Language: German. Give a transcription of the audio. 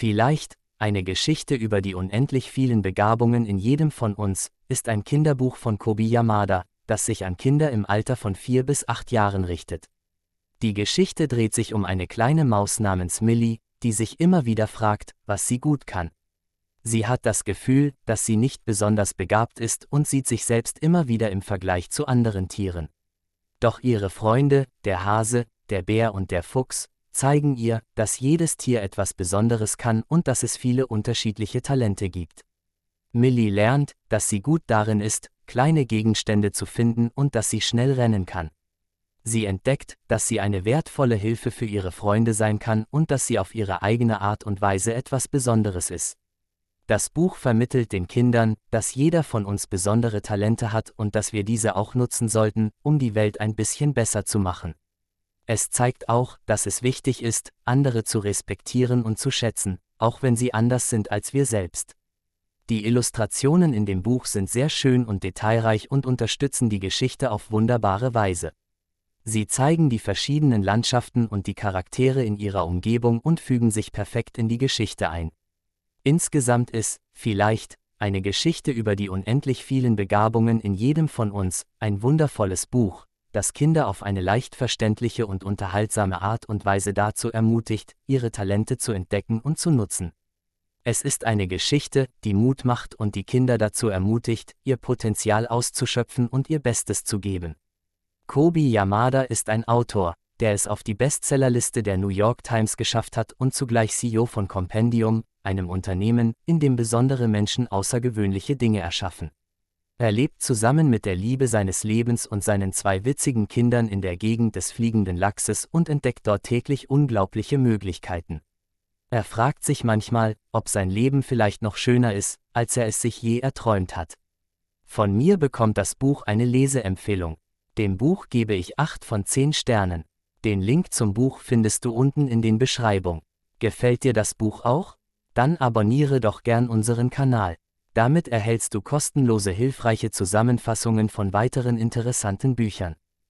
Vielleicht, eine Geschichte über die unendlich vielen Begabungen in jedem von uns, ist ein Kinderbuch von Kobi Yamada, das sich an Kinder im Alter von vier bis acht Jahren richtet. Die Geschichte dreht sich um eine kleine Maus namens Millie, die sich immer wieder fragt, was sie gut kann. Sie hat das Gefühl, dass sie nicht besonders begabt ist und sieht sich selbst immer wieder im Vergleich zu anderen Tieren. Doch ihre Freunde, der Hase, der Bär und der Fuchs, zeigen ihr, dass jedes Tier etwas Besonderes kann und dass es viele unterschiedliche Talente gibt. Millie lernt, dass sie gut darin ist, kleine Gegenstände zu finden und dass sie schnell rennen kann. Sie entdeckt, dass sie eine wertvolle Hilfe für ihre Freunde sein kann und dass sie auf ihre eigene Art und Weise etwas Besonderes ist. Das Buch vermittelt den Kindern, dass jeder von uns besondere Talente hat und dass wir diese auch nutzen sollten, um die Welt ein bisschen besser zu machen. Es zeigt auch, dass es wichtig ist, andere zu respektieren und zu schätzen, auch wenn sie anders sind als wir selbst. Die Illustrationen in dem Buch sind sehr schön und detailreich und unterstützen die Geschichte auf wunderbare Weise. Sie zeigen die verschiedenen Landschaften und die Charaktere in ihrer Umgebung und fügen sich perfekt in die Geschichte ein. Insgesamt ist, vielleicht, eine Geschichte über die unendlich vielen Begabungen in jedem von uns, ein wundervolles Buch, das Kinder auf eine leicht verständliche und unterhaltsame Art und Weise dazu ermutigt, ihre Talente zu entdecken und zu nutzen. Es ist eine Geschichte, die Mut macht und die Kinder dazu ermutigt, ihr Potenzial auszuschöpfen und ihr Bestes zu geben. Kobi Yamada ist ein Autor, der es auf die Bestsellerliste der New York Times geschafft hat und zugleich CEO von Compendium, einem Unternehmen, in dem besondere Menschen außergewöhnliche Dinge erschaffen. Er lebt zusammen mit der Liebe seines Lebens und seinen zwei witzigen Kindern in der Gegend des fliegenden Lachses und entdeckt dort täglich unglaubliche Möglichkeiten. Er fragt sich manchmal, ob sein Leben vielleicht noch schöner ist, als er es sich je erträumt hat. Von mir bekommt das Buch eine Leseempfehlung. Dem Buch gebe ich 8 von 10 Sternen. Den Link zum Buch findest du unten in den Beschreibung. Gefällt dir das Buch auch? Dann abonniere doch gern unseren Kanal. Damit erhältst du kostenlose hilfreiche Zusammenfassungen von weiteren interessanten Büchern.